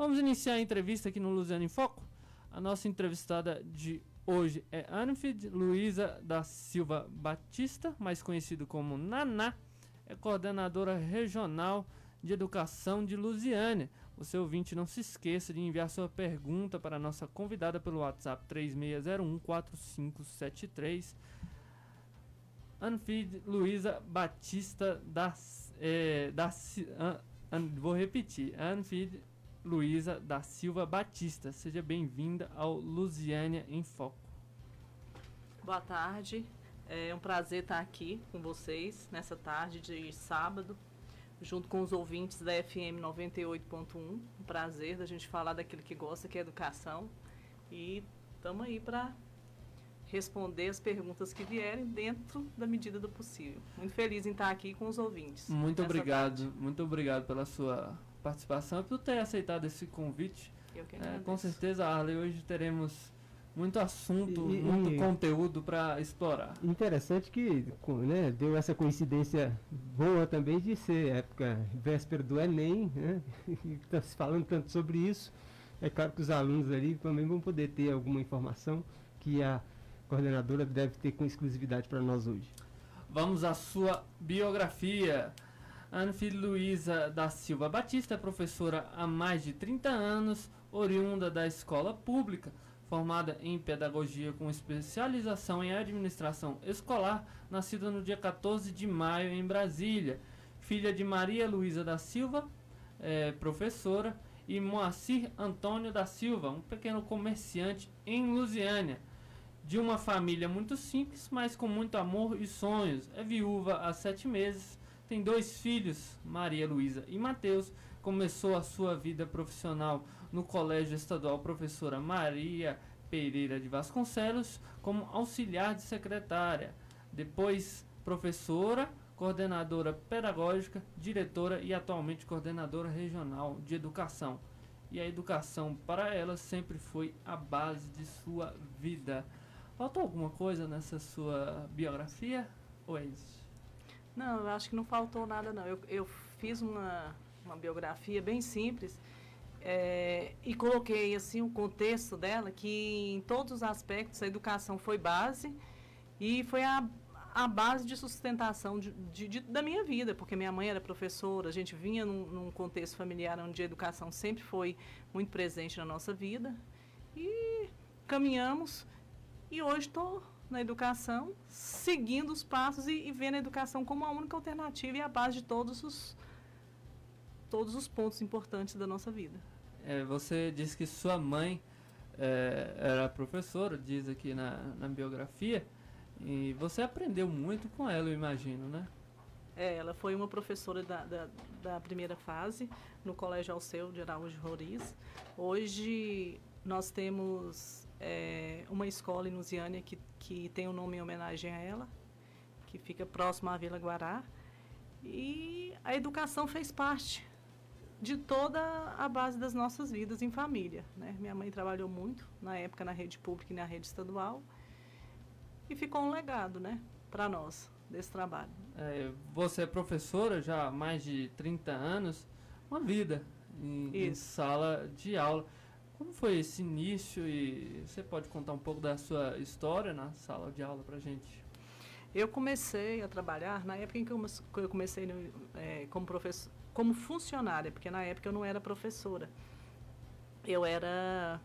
Vamos iniciar a entrevista aqui no Luziano em Foco. A nossa entrevistada de hoje é Anfid Luiza da Silva Batista, mais conhecido como Naná, é coordenadora regional de Educação de Lusiânia. Você ouvinte, não se esqueça de enviar sua pergunta para a nossa convidada pelo WhatsApp 36014573. Anfid Luiza Batista da, é, da an, vou repetir, Anfid Luiza da Silva Batista. Seja bem-vinda ao Lusiânia em Foco. Boa tarde. É um prazer estar aqui com vocês nessa tarde de sábado, junto com os ouvintes da FM 98.1. Um prazer da gente falar daquilo que gosta, que é educação. E estamos aí para responder as perguntas que vierem dentro da medida do possível. Muito feliz em estar aqui com os ouvintes. Muito obrigado, tarde. muito obrigado pela sua participação e por ter aceitado esse convite. Eu que é, com certeza, Arley, hoje teremos muito assunto, e, muito e, conteúdo para explorar. Interessante que né, deu essa coincidência boa também de ser época véspera do Enem, né? Está se falando tanto sobre isso. É claro que os alunos ali também vão poder ter alguma informação que a coordenadora deve ter com exclusividade para nós hoje. Vamos à sua biografia. Anne Luiza da Silva Batista é professora há mais de 30 anos, oriunda da escola pública formada em pedagogia com especialização em administração escolar, nascida no dia 14 de maio em Brasília. Filha de Maria Luísa da Silva, é, professora, e Moacir Antônio da Silva, um pequeno comerciante em Lusiânia. De uma família muito simples, mas com muito amor e sonhos. É viúva há sete meses, tem dois filhos, Maria Luísa e Mateus, começou a sua vida profissional no Colégio Estadual Professora Maria Pereira de Vasconcelos como auxiliar de secretária, depois professora, coordenadora pedagógica, diretora e atualmente coordenadora regional de educação. E a educação para ela sempre foi a base de sua vida. Faltou alguma coisa nessa sua biografia ou é isso? Não, eu acho que não faltou nada não. Eu, eu fiz uma uma biografia bem simples. É, e coloquei assim o contexto dela que em todos os aspectos a educação foi base e foi a, a base de sustentação de, de, de, da minha vida, porque minha mãe era professora, a gente vinha num, num, contexto familiar onde a educação sempre foi muito presente na nossa vida e caminhamos e hoje estou na educação, seguindo os passos e, e vendo a educação como a única alternativa e a base de todos os todos os pontos importantes da nossa vida. É, você disse que sua mãe é, era professora, diz aqui na, na biografia, e você aprendeu muito com ela, eu imagino, né? É, ela foi uma professora da, da, da, primeira fase no Colégio Alceu de Araújo Roriz. Hoje nós temos é, uma escola em Lusiânia que, que tem o um nome em homenagem a ela, que fica próximo à Vila Guará. E a educação fez parte de toda a base das nossas vidas em família. Né? Minha mãe trabalhou muito na época na rede pública e na rede estadual e ficou um legado, né, para nós desse trabalho. É, você é professora já há mais de 30 anos, uma vida em, em sala de aula. Como foi esse início e você pode contar um pouco da sua história na sala de aula para gente? Eu comecei a trabalhar na época em que eu comecei no, é, como professor, como funcionária, porque na época eu não era professora. Eu era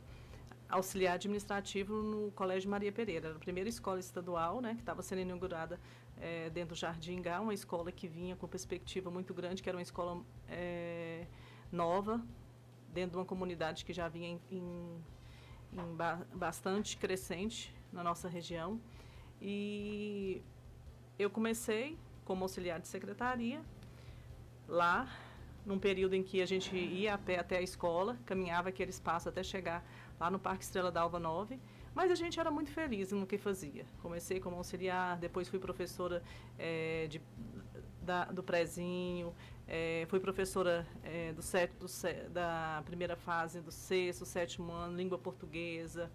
auxiliar administrativo no Colégio Maria Pereira, era a primeira escola estadual, né, que estava sendo inaugurada é, dentro do Jardim Gá, uma escola que vinha com perspectiva muito grande, que era uma escola é, nova, dentro de uma comunidade que já vinha em, em, em ba bastante crescente na nossa região. E eu comecei como auxiliar de secretaria lá, num período em que a gente ia a pé até a escola, caminhava aquele espaço até chegar lá no Parque Estrela da Alva 9, mas a gente era muito feliz no que fazia. Comecei como auxiliar, depois fui professora é, de, da, do prezinho, é, fui professora é, do, set, do da primeira fase do sexto, sétimo ano, língua portuguesa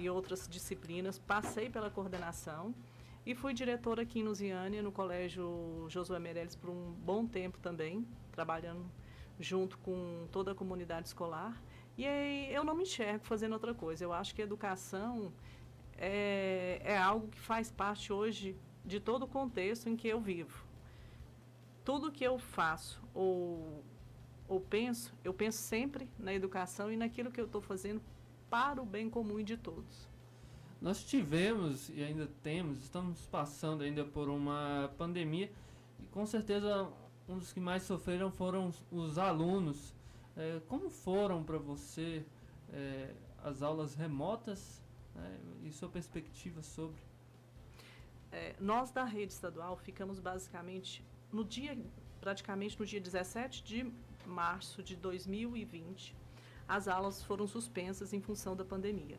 e outras disciplinas. Passei pela coordenação e fui diretora aqui em Lusiânia, no Colégio Josué Meirelles, por um bom tempo também, trabalhando junto com toda a comunidade escolar. E aí eu não me enxergo fazendo outra coisa. Eu acho que educação é, é algo que faz parte hoje de todo o contexto em que eu vivo. Tudo que eu faço ou, ou penso, eu penso sempre na educação e naquilo que eu estou fazendo para o bem comum de todos. Nós tivemos e ainda temos, estamos passando ainda por uma pandemia e com certeza um dos que mais sofreram foram os, os alunos. É, como foram para você é, as aulas remotas é, e sua perspectiva sobre? É, nós da rede estadual ficamos basicamente no dia, praticamente no dia 17 de março de 2020, as aulas foram suspensas em função da pandemia.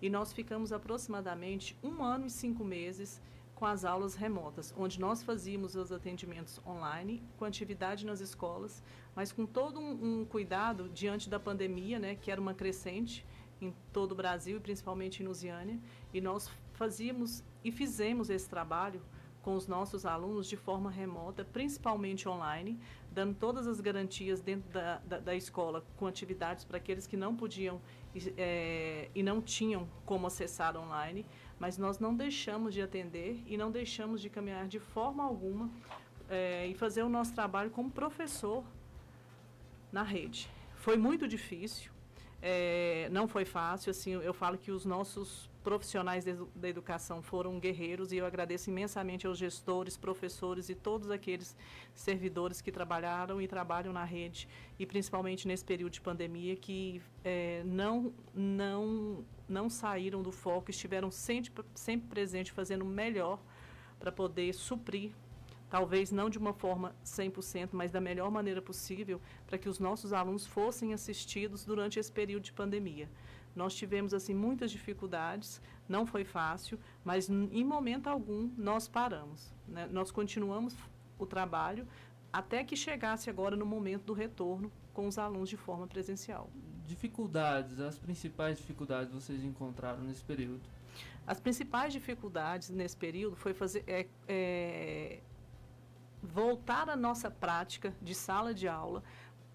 E nós ficamos aproximadamente um ano e cinco meses com as aulas remotas, onde nós fazíamos os atendimentos online, com atividade nas escolas, mas com todo um, um cuidado diante da pandemia, né, que era uma crescente em todo o Brasil e principalmente em Lusiânia, e nós fazíamos e fizemos esse trabalho com os nossos alunos de forma remota, principalmente online, dando todas as garantias dentro da, da, da escola com atividades para aqueles que não podiam é, e não tinham como acessar online, mas nós não deixamos de atender e não deixamos de caminhar de forma alguma é, e fazer o nosso trabalho como professor na rede. Foi muito difícil, é, não foi fácil, assim, eu falo que os nossos profissionais de, da educação foram guerreiros e eu agradeço imensamente aos gestores, professores e todos aqueles servidores que trabalharam e trabalham na rede e principalmente nesse período de pandemia que é, não, não, não saíram do foco, estiveram sempre, sempre presentes fazendo o melhor para poder suprir talvez não de uma forma 100%, mas da melhor maneira possível, para que os nossos alunos fossem assistidos durante esse período de pandemia. Nós tivemos assim muitas dificuldades, não foi fácil, mas em momento algum nós paramos. Né? Nós continuamos o trabalho até que chegasse agora no momento do retorno com os alunos de forma presencial. Dificuldades, as principais dificuldades vocês encontraram nesse período? As principais dificuldades nesse período foi fazer é, é, voltar a nossa prática de sala de aula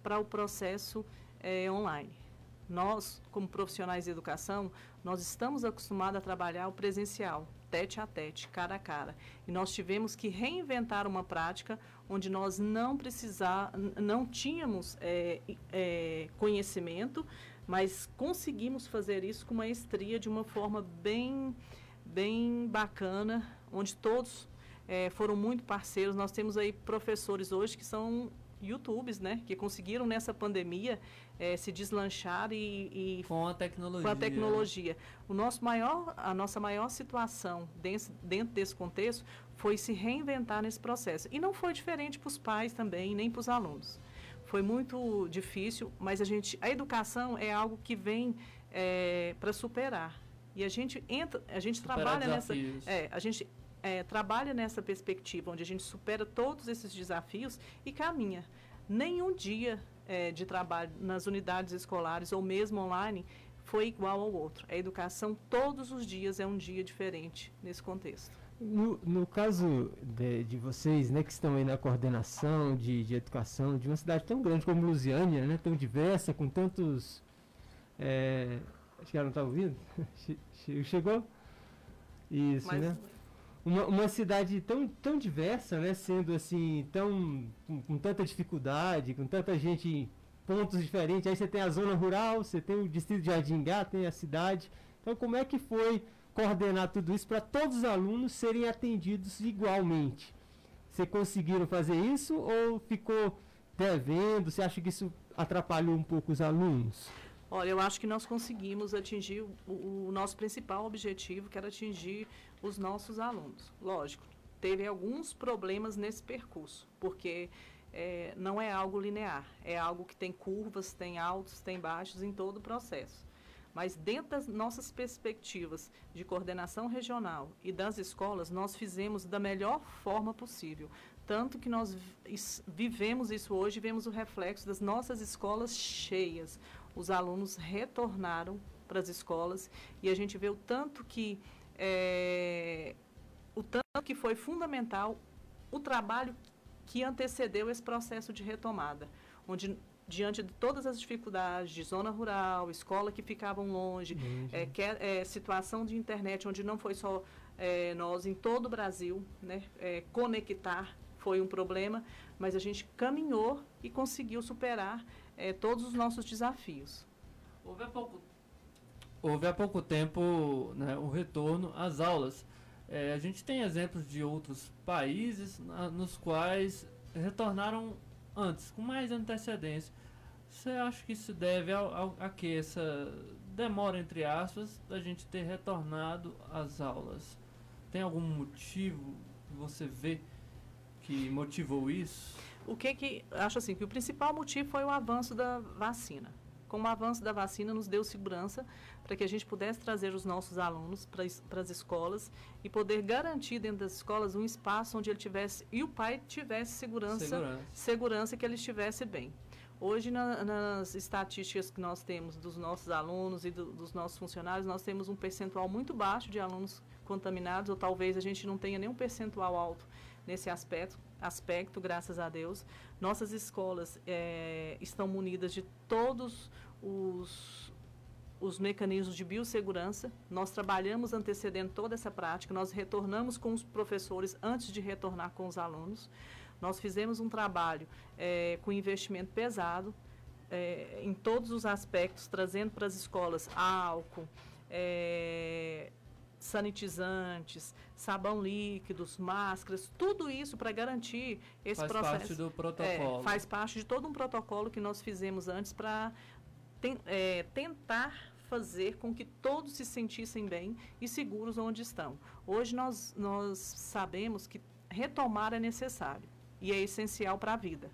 para o processo é, online. Nós, como profissionais de educação, nós estamos acostumados a trabalhar o presencial, tete a tete, cara a cara. E nós tivemos que reinventar uma prática onde nós não precisar, não tínhamos é, é, conhecimento, mas conseguimos fazer isso com maestria de uma forma bem, bem bacana, onde todos é, foram muito parceiros. Nós temos aí professores hoje que são YouTubes, né? Que conseguiram nessa pandemia é, se deslanchar e, e, com a tecnologia. Com a tecnologia. O nosso maior, a nossa maior situação dentro, dentro desse contexto foi se reinventar nesse processo. E não foi diferente para os pais também, nem para os alunos. Foi muito difícil, mas a gente, a educação é algo que vem é, para superar. E a gente entra, a gente Superar trabalha desafios. nessa, é, a gente é, trabalha nessa perspectiva, onde a gente supera todos esses desafios e caminha. Nenhum dia é, de trabalho nas unidades escolares ou mesmo online foi igual ao outro. A educação todos os dias é um dia diferente nesse contexto. No, no caso de, de, vocês, né, que estão aí na coordenação de, de educação de uma cidade tão grande como Lusiânia, né, tão diversa, com tantos... É, acho que ela não está ouvindo? Chegou? Isso, Mas, né? Uma, uma cidade tão, tão diversa, né? Sendo assim, tão com, com, tanta dificuldade, com tanta gente em pontos diferentes. Aí você tem a zona rural, você tem o distrito de Jardingá, tem a cidade. Então, como é que foi coordenar tudo isso para todos os alunos serem atendidos igualmente? Você conseguiram fazer isso ou ficou devendo? Você acha que isso atrapalhou um pouco os alunos? Olha, eu acho que nós conseguimos atingir o, o nosso principal objetivo, que era atingir os nossos alunos. Lógico, teve alguns problemas nesse percurso, porque é, não é algo linear, é algo que tem curvas, tem altos, tem baixos em todo o processo. Mas dentro das nossas perspectivas de coordenação regional e das escolas, nós fizemos da melhor forma possível. Tanto que nós vivemos isso hoje, vemos o reflexo das nossas escolas cheias. Os alunos retornaram para as escolas e a gente vê o tanto que é, o tanto que foi fundamental o trabalho que antecedeu esse processo de retomada, onde diante de todas as dificuldades de zona rural, escola que ficavam longe, é, que, é, situação de internet onde não foi só é, nós, em todo o Brasil, né, é, conectar foi um problema, mas a gente caminhou e conseguiu superar é, todos os nossos desafios. Houve há pouco, houve há pouco tempo né, o retorno às aulas. É, a gente tem exemplos de outros países na, nos quais retornaram antes, com mais antecedência. Você acha que isso deve ao, a que essa demora, entre aspas, da gente ter retornado às aulas? Tem algum motivo que você vê que motivou isso? O que que acho assim que o principal motivo foi o avanço da vacina. Com o avanço da vacina nos deu segurança para que a gente pudesse trazer os nossos alunos para as escolas e poder garantir dentro das escolas um espaço onde ele tivesse e o pai tivesse segurança, segurança, segurança que ele estivesse bem. Hoje, na, nas estatísticas que nós temos dos nossos alunos e do, dos nossos funcionários, nós temos um percentual muito baixo de alunos contaminados, ou talvez a gente não tenha nenhum percentual alto nesse aspecto, aspecto graças a Deus. Nossas escolas é, estão munidas de todos os, os mecanismos de biossegurança. Nós trabalhamos antecedendo toda essa prática, nós retornamos com os professores antes de retornar com os alunos. Nós fizemos um trabalho é, com investimento pesado é, em todos os aspectos, trazendo para as escolas álcool, é, sanitizantes, sabão líquidos, máscaras, tudo isso para garantir esse faz processo. Faz parte do protocolo. É, faz parte de todo um protocolo que nós fizemos antes para ten, é, tentar fazer com que todos se sentissem bem e seguros onde estão. Hoje nós, nós sabemos que retomar é necessário e é essencial para a vida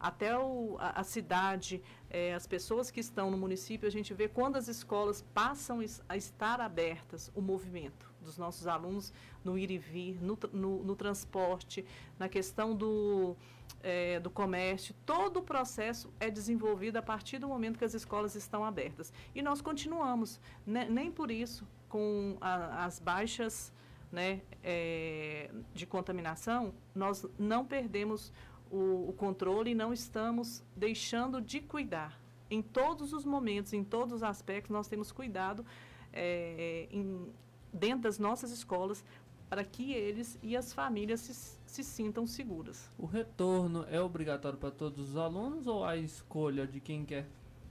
até o, a, a, cidade, é, as pessoas que estão no município, a gente vê quando as escolas passam a estar abertas, o movimento dos nossos alunos no ir e vir, no, no, no transporte, na questão do, é, do comércio, todo o processo é desenvolvido a partir do momento que as escolas estão abertas. E nós continuamos, né, nem por isso, com a, as baixas né, é, de contaminação, nós não perdemos o, o controle e não estamos deixando de cuidar. Em todos os momentos, em todos os aspectos, nós temos cuidado é, em, dentro das nossas escolas para que eles e as famílias se, se sintam seguras. O retorno é obrigatório para todos os alunos ou a escolha de quem quer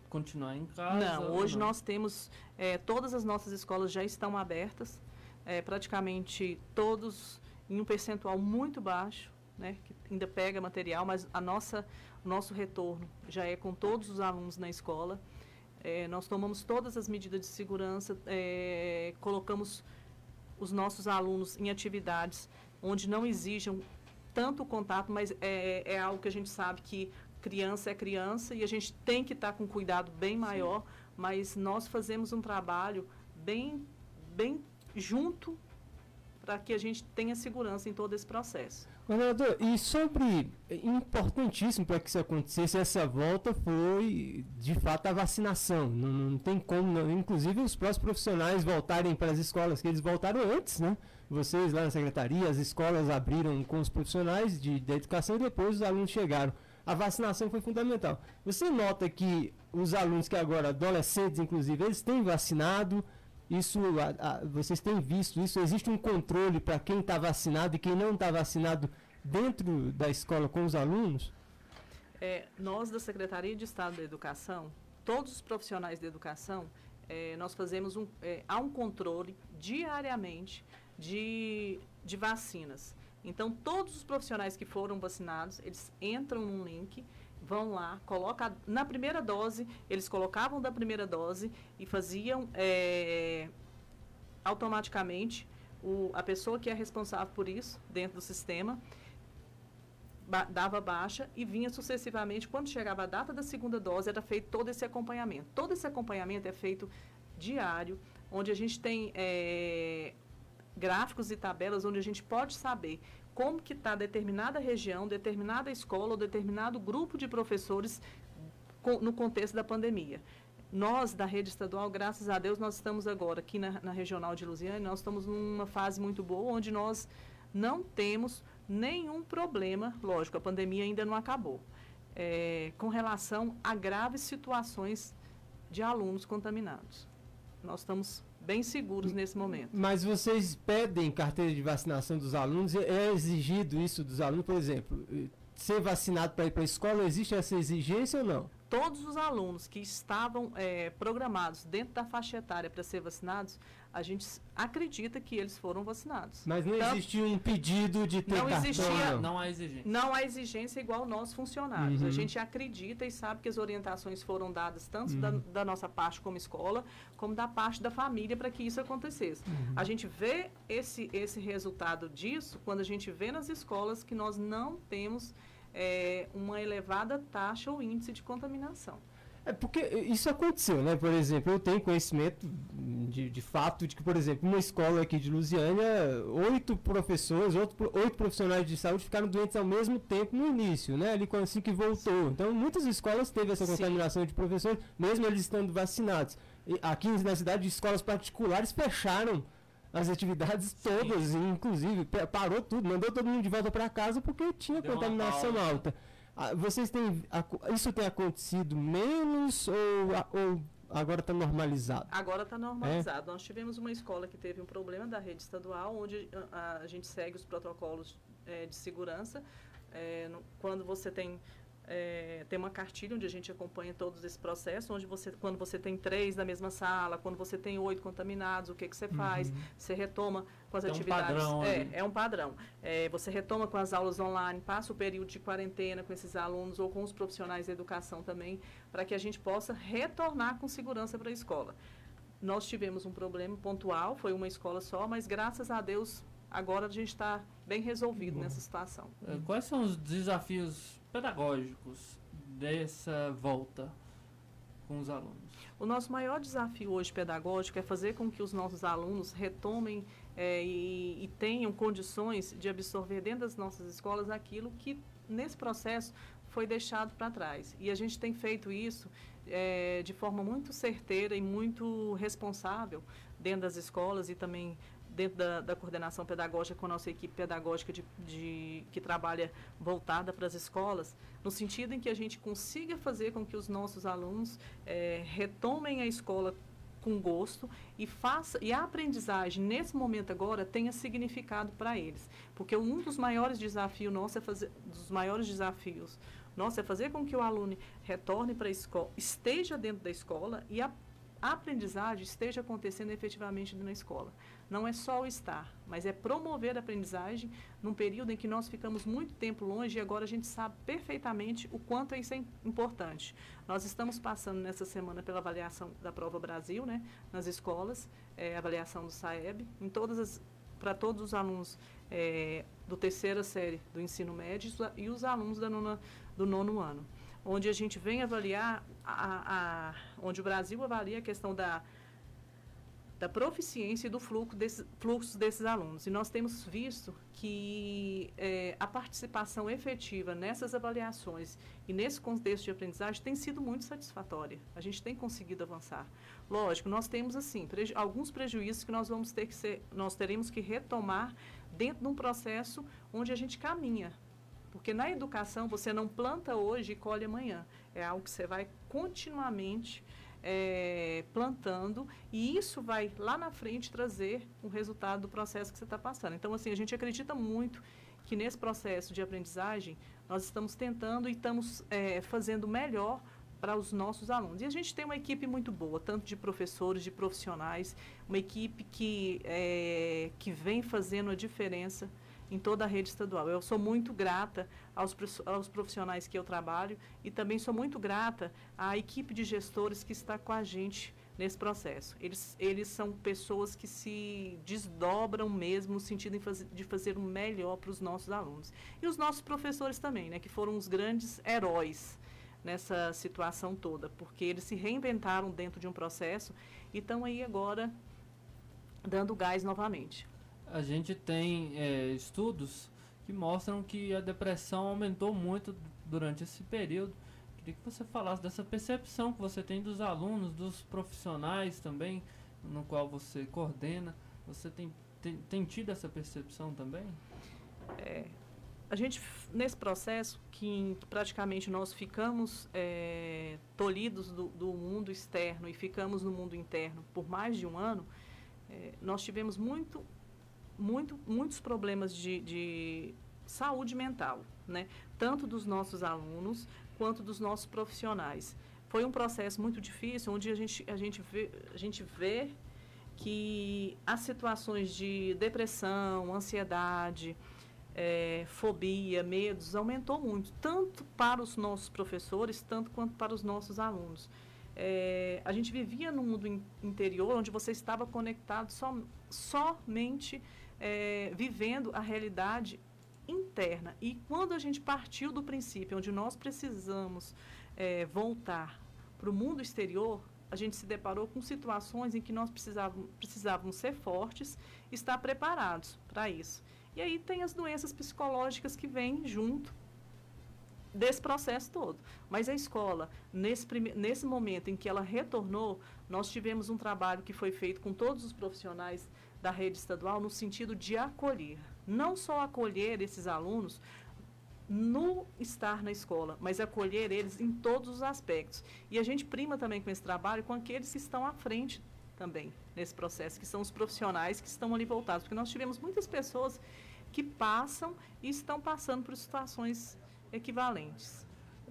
continuar em casa? Não, hoje não? nós temos, é, todas as nossas escolas já estão abertas, é, praticamente todos em um percentual muito baixo, né, que ainda pega material, mas a nossa, nosso retorno já é com todos os alunos na escola. É, nós tomamos todas as medidas de segurança, é, colocamos os nossos alunos em atividades onde não exijam tanto contato, mas é, é algo que a gente sabe que criança é criança e a gente tem que estar com cuidado bem maior, Sim. mas nós fazemos um trabalho bem, bem junto para que a gente tenha segurança em todo esse processo. Governador, e sobre, importantíssimo para que isso acontecesse, essa volta foi, de fato, a vacinação. Não, não tem como, não. inclusive os próprios profissionais voltarem para as escolas, que eles voltaram antes, né? Vocês lá na secretaria, as escolas abriram com os profissionais de, de educação e depois os alunos chegaram. A vacinação foi fundamental. Você nota que os alunos que agora, adolescentes inclusive, eles têm vacinado, isso, a, a, vocês têm visto isso? Existe um controle para quem está vacinado e quem não está vacinado dentro da escola com os alunos? É, nós da Secretaria de Estado da Educação, todos os profissionais da educação, é, nós fazemos um, é, há um controle diariamente de, de vacinas. Então, todos os profissionais que foram vacinados, eles entram num link vão lá, coloca na primeira dose, eles colocavam da primeira dose e faziam é, automaticamente o, a pessoa que é responsável por isso dentro do sistema ba dava baixa e vinha sucessivamente. Quando chegava a data da segunda dose, era feito todo esse acompanhamento. Todo esse acompanhamento é feito diário, onde a gente tem é, gráficos e tabelas onde a gente pode saber como que está determinada região, determinada escola ou determinado grupo de professores no contexto da pandemia. Nós, da rede estadual, graças a Deus, nós estamos agora aqui na, na regional de Lusiane, nós estamos numa fase muito boa, onde nós não temos nenhum problema, lógico, a pandemia ainda não acabou. é, com relação a graves situações de alunos contaminados. Nós estamos bem seguros nesse momento. Mas vocês pedem carteira de vacinação dos alunos? É exigido isso dos alunos, por exemplo? Ser vacinado para ir para a escola, existe essa exigência ou não? Todos os alunos que estavam é, programados dentro da faixa etária para ser vacinados a gente acredita que eles foram vacinados. Mas não então, existia um pedido de ter não cartão, existia, não. não há exigência. Não há exigência igual nós funcionários. Uhum. A gente acredita e sabe que as orientações foram dadas tanto uhum. da, da, nossa parte como escola, como da parte da família para que isso acontecesse. Uhum. A gente vê esse, esse resultado disso quando a gente vê nas escolas que nós não temos é, uma elevada taxa ou índice de contaminação. É porque isso aconteceu, né? Por exemplo, eu tenho conhecimento de, de fato de que, por exemplo, uma escola aqui de Lusiânia, oito professores, oito, oito profissionais de saúde ficaram doentes ao mesmo tempo no início, né? Ali assim que voltou. Então, muitas escolas teve essa contaminação Sim. de professores, mesmo eles estando vacinados. E aqui na cidade, escolas particulares fecharam as atividades todas, Sim. inclusive parou tudo, mandou todo mundo de volta para casa porque tinha Deu contaminação alta. Ah, vocês têm. Isso tem acontecido menos ou, ou agora está normalizado? Agora está normalizado. É? Nós tivemos uma escola que teve um problema da rede estadual, onde a, a gente segue os protocolos é, de segurança. É, no, quando você tem é, tem uma cartilha onde a gente acompanha todos esse processo, onde você, quando você tem três na mesma sala, quando você tem oito contaminados, o que, que você faz? Uhum. Você retoma com as tem atividades. Um padrão, é, é um padrão. É, você retoma com as aulas online, passa o período de quarentena com esses alunos ou com os profissionais da educação também, para que a gente possa retornar com segurança para a escola. Nós tivemos um problema pontual, foi uma escola só, mas graças a Deus agora a gente está bem resolvido Bom. nessa situação. É, quais são os desafios pedagógicos dessa volta com os alunos? O nosso maior desafio hoje pedagógico é fazer com que os nossos alunos retomem é, e, e tenham condições de absorver dentro das nossas escolas aquilo que nesse processo foi deixado para trás. E a gente tem feito isso é, de forma muito certeira e muito responsável dentro das escolas e também dentro da, da, coordenação pedagógica com a nossa equipe pedagógica de, de, que trabalha voltada para as escolas, no sentido em que a gente consiga fazer com que os nossos alunos é, retomem a escola com gosto e faça e a aprendizagem nesse momento agora tenha significado para eles, porque um dos maiores desafios nosso é fazer dos maiores desafios nosso é fazer com que o aluno retorne para a escola, esteja dentro da escola e a, a aprendizagem esteja acontecendo efetivamente na escola não é só o estar, mas é promover a aprendizagem num período em que nós ficamos muito tempo longe e agora a gente sabe perfeitamente o quanto isso é importante. Nós estamos passando nessa semana pela avaliação da Prova Brasil, né, nas escolas, é, avaliação do SAEB, em todas as para todos os alunos é, do terceira série do ensino médio e os alunos da nona, do nono ano, onde a gente vem avaliar, a, a, onde o Brasil avalia a questão da da proficiência e do fluxo, desse, fluxo desses alunos. E nós temos visto que é, a participação efetiva nessas avaliações e nesse contexto de aprendizagem tem sido muito satisfatória. A gente tem conseguido avançar. Lógico, nós temos assim preju alguns prejuízos que nós vamos ter que ser, nós teremos que retomar dentro de um processo onde a gente caminha. Porque na educação você não planta hoje e colhe amanhã. É algo que você vai continuamente é, plantando e isso vai lá na frente trazer o resultado do processo que você está passando. Então, assim, a gente acredita muito que nesse processo de aprendizagem nós estamos tentando e estamos é, fazendo melhor para os nossos alunos. E a gente tem uma equipe muito boa, tanto de professores, de profissionais, uma equipe que, é, que vem fazendo a diferença em toda a rede estadual. Eu sou muito grata aos, aos profissionais que eu trabalho e também sou muito grata à equipe de gestores que está com a gente nesse processo. Eles, eles são pessoas que se desdobram mesmo no sentido de fazer, o melhor para os nossos alunos. E os nossos professores também, né, que foram os grandes heróis nessa situação toda, porque eles se reinventaram dentro de um processo e estão aí agora dando gás novamente a gente tem é, estudos que mostram que a depressão aumentou muito durante esse período. Queria que você falasse dessa percepção que você tem dos alunos, dos profissionais também, no qual você coordena. Você tem, tem, tem tido essa percepção também? É, a gente, nesse processo, que praticamente nós ficamos é, tolhidos do, do, mundo externo e ficamos no mundo interno por mais de um ano, é, nós tivemos muito, muito, muitos problemas de, de saúde mental, né? tanto dos nossos alunos quanto dos nossos profissionais. Foi um processo muito difícil, onde a gente, a gente, vê, a gente vê que as situações de depressão, ansiedade, é, fobia, medos, aumentou muito, tanto para os nossos professores, tanto quanto para os nossos alunos. É, a gente vivia no mundo in, interior, onde você estava conectado so, somente é, vivendo a realidade interna. E quando a gente partiu do princípio onde nós precisamos é, voltar para o mundo exterior, a gente se deparou com situações em que nós precisávamos, precisávamos ser fortes, estar preparados para isso. E aí tem as doenças psicológicas que vêm junto desse processo todo. Mas a escola, nesse, nesse momento em que ela retornou, nós tivemos um trabalho que foi feito com todos os profissionais da rede estadual no sentido de acolher. Não só acolher esses alunos no estar na escola, mas acolher eles em todos os aspectos. E a gente prima também com esse trabalho com aqueles que estão à frente também nesse processo, que são os profissionais que estão ali voltados. Porque nós tivemos muitas pessoas que passam e estão passando por situações equivalentes.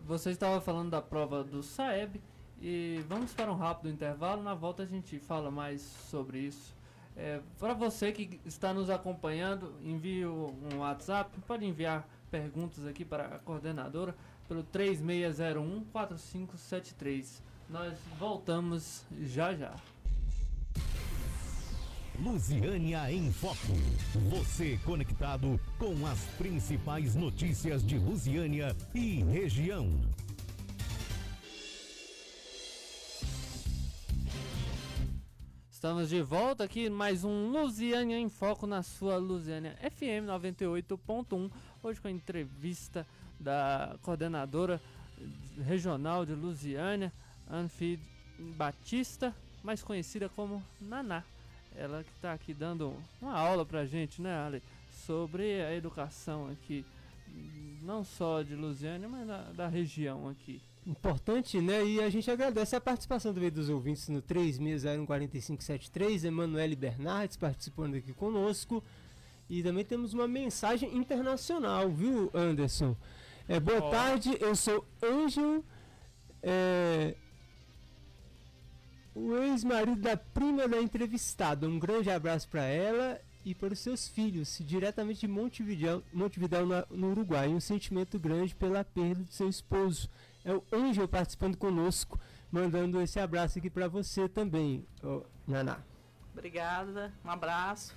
Você estava falando da prova do SAEB e vamos para um rápido intervalo. Na volta a gente fala mais sobre isso. É, para você que está nos acompanhando, envie um WhatsApp, pode enviar perguntas aqui para a coordenadora pelo 3601 4573. Nós voltamos já já. Lusiânia em Foco. Você conectado com as principais notícias de Lusiânia e região. Estamos de volta aqui, mais um Lusiânia em Foco na sua Lusiânia FM 98.1. Hoje com a entrevista da coordenadora regional de Lusiânia, Anfid Batista, mais conhecida como Naná. Ela que está aqui dando uma aula para gente, né, Ale? Sobre a educação aqui, não só de Lusiânia, mas da, da região aqui. Importante, né? E a gente agradece a participação também dos ouvintes no 36014573, Emanuele Bernardes participando aqui conosco. E também temos uma mensagem internacional, viu, Anderson? É, boa oh. tarde, eu sou Ângelo. É, o ex-marido da prima da entrevistada. Um grande abraço para ela e para os seus filhos, diretamente de Montevideo, Montevideo no Uruguai. Um sentimento grande pela perda de seu esposo. É o Ângelo participando conosco, mandando esse abraço aqui para você também, oh, Naná. Obrigada, um abraço.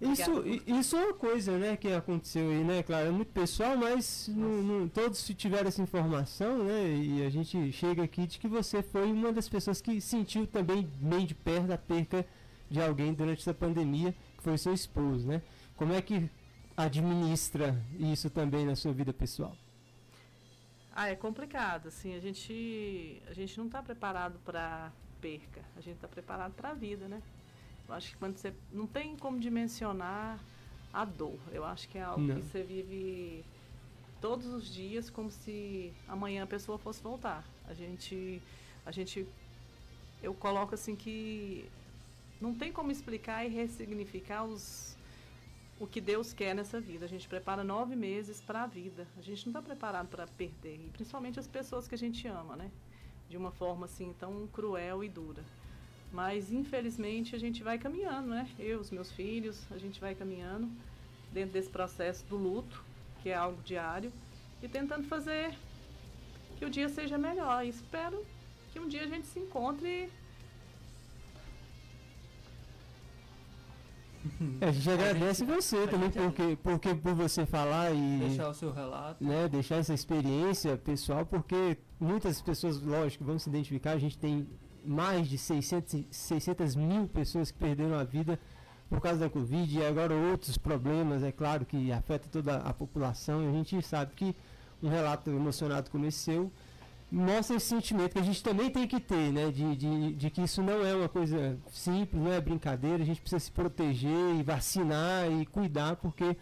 Isso, isso é uma coisa né, que aconteceu aí, né, claro, é muito pessoal, mas no, no, todos tiveram essa informação, né, e a gente chega aqui de que você foi uma das pessoas que sentiu também bem de perto a perca de alguém durante essa pandemia, que foi seu esposo, né? Como é que administra isso também na sua vida pessoal? Ah, é complicado, assim, a gente, a gente não está preparado para perca, a gente está preparado para a vida, né? Eu acho que quando você não tem como dimensionar a dor. Eu acho que é algo não. que você vive todos os dias como se amanhã a pessoa fosse voltar. A gente a gente eu coloco assim que não tem como explicar e ressignificar os o que Deus quer nessa vida. A gente prepara nove meses para a vida. A gente não está preparado para perder, e principalmente as pessoas que a gente ama, né? De uma forma assim tão cruel e dura. Mas infelizmente a gente vai caminhando, né? Eu, os meus filhos, a gente vai caminhando dentro desse processo do luto, que é algo diário, e tentando fazer que o dia seja melhor. E espero que um dia a gente se encontre. A gente agradece você também porque, porque por você falar e deixar o seu relato, né, deixar essa experiência pessoal, porque muitas pessoas, lógico, vão se identificar. A gente tem mais de 600, 600 mil pessoas que perderam a vida por causa da Covid e agora outros problemas, é claro, que afeta toda a população. E a gente sabe que um relato emocionado como esse seu mostra esse sentimento que a gente também tem que ter, né? De, de, de que isso não é uma coisa simples, não é brincadeira, a gente precisa se proteger e vacinar e cuidar, porque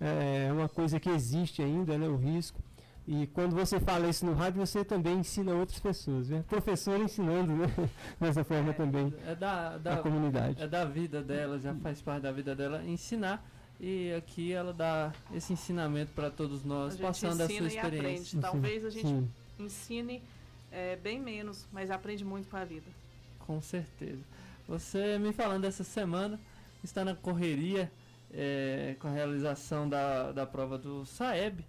é uma coisa que existe ainda, né, o risco. E quando você fala isso no rádio, você também ensina outras pessoas, né? Professor ensinando, né? Dessa forma é, também é da, da a comunidade. É da vida dela, já faz parte da vida dela ensinar. E aqui ela dá esse ensinamento para todos nós, passando a sua experiência. Talvez a gente Sim. Ensine é, bem menos, mas aprende muito com a vida. Com certeza. Você me falando dessa semana, está na correria é, com a realização da, da prova do SAEB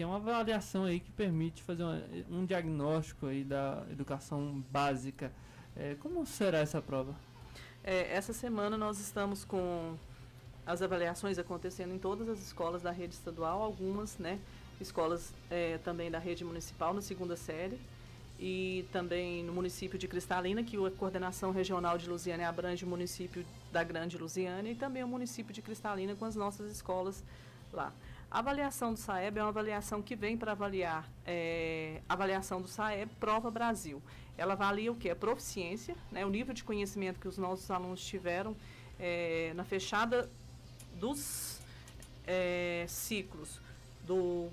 que é uma avaliação aí que permite fazer uma, um diagnóstico aí da educação básica. É, como será essa prova? É, essa semana nós estamos com as avaliações acontecendo em todas as escolas da rede estadual, algumas, né, escolas é, também da rede municipal na segunda série e também no município de Cristalina, que a coordenação regional de Lusiânia abrange o município da Grande Lusiânia e também o município de Cristalina com as nossas escolas lá. A avaliação do SAEB é uma avaliação que vem para avaliar é, avaliação do SAEB Prova Brasil. Ela avalia o que? A proficiência, né, o nível de conhecimento que os nossos alunos tiveram é, na fechada dos é, ciclos do,